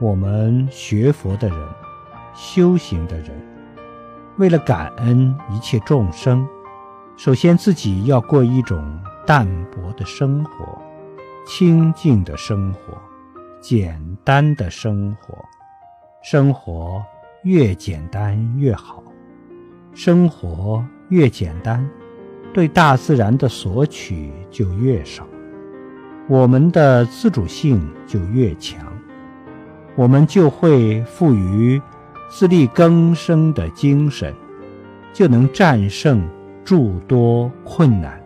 我们学佛的人、修行的人，为了感恩一切众生，首先自己要过一种淡泊的生活、清静的生活、简单的生活。生活越简单越好，生活越简单，对大自然的索取就越少，我们的自主性就越强。我们就会赋予自力更生的精神，就能战胜诸多困难。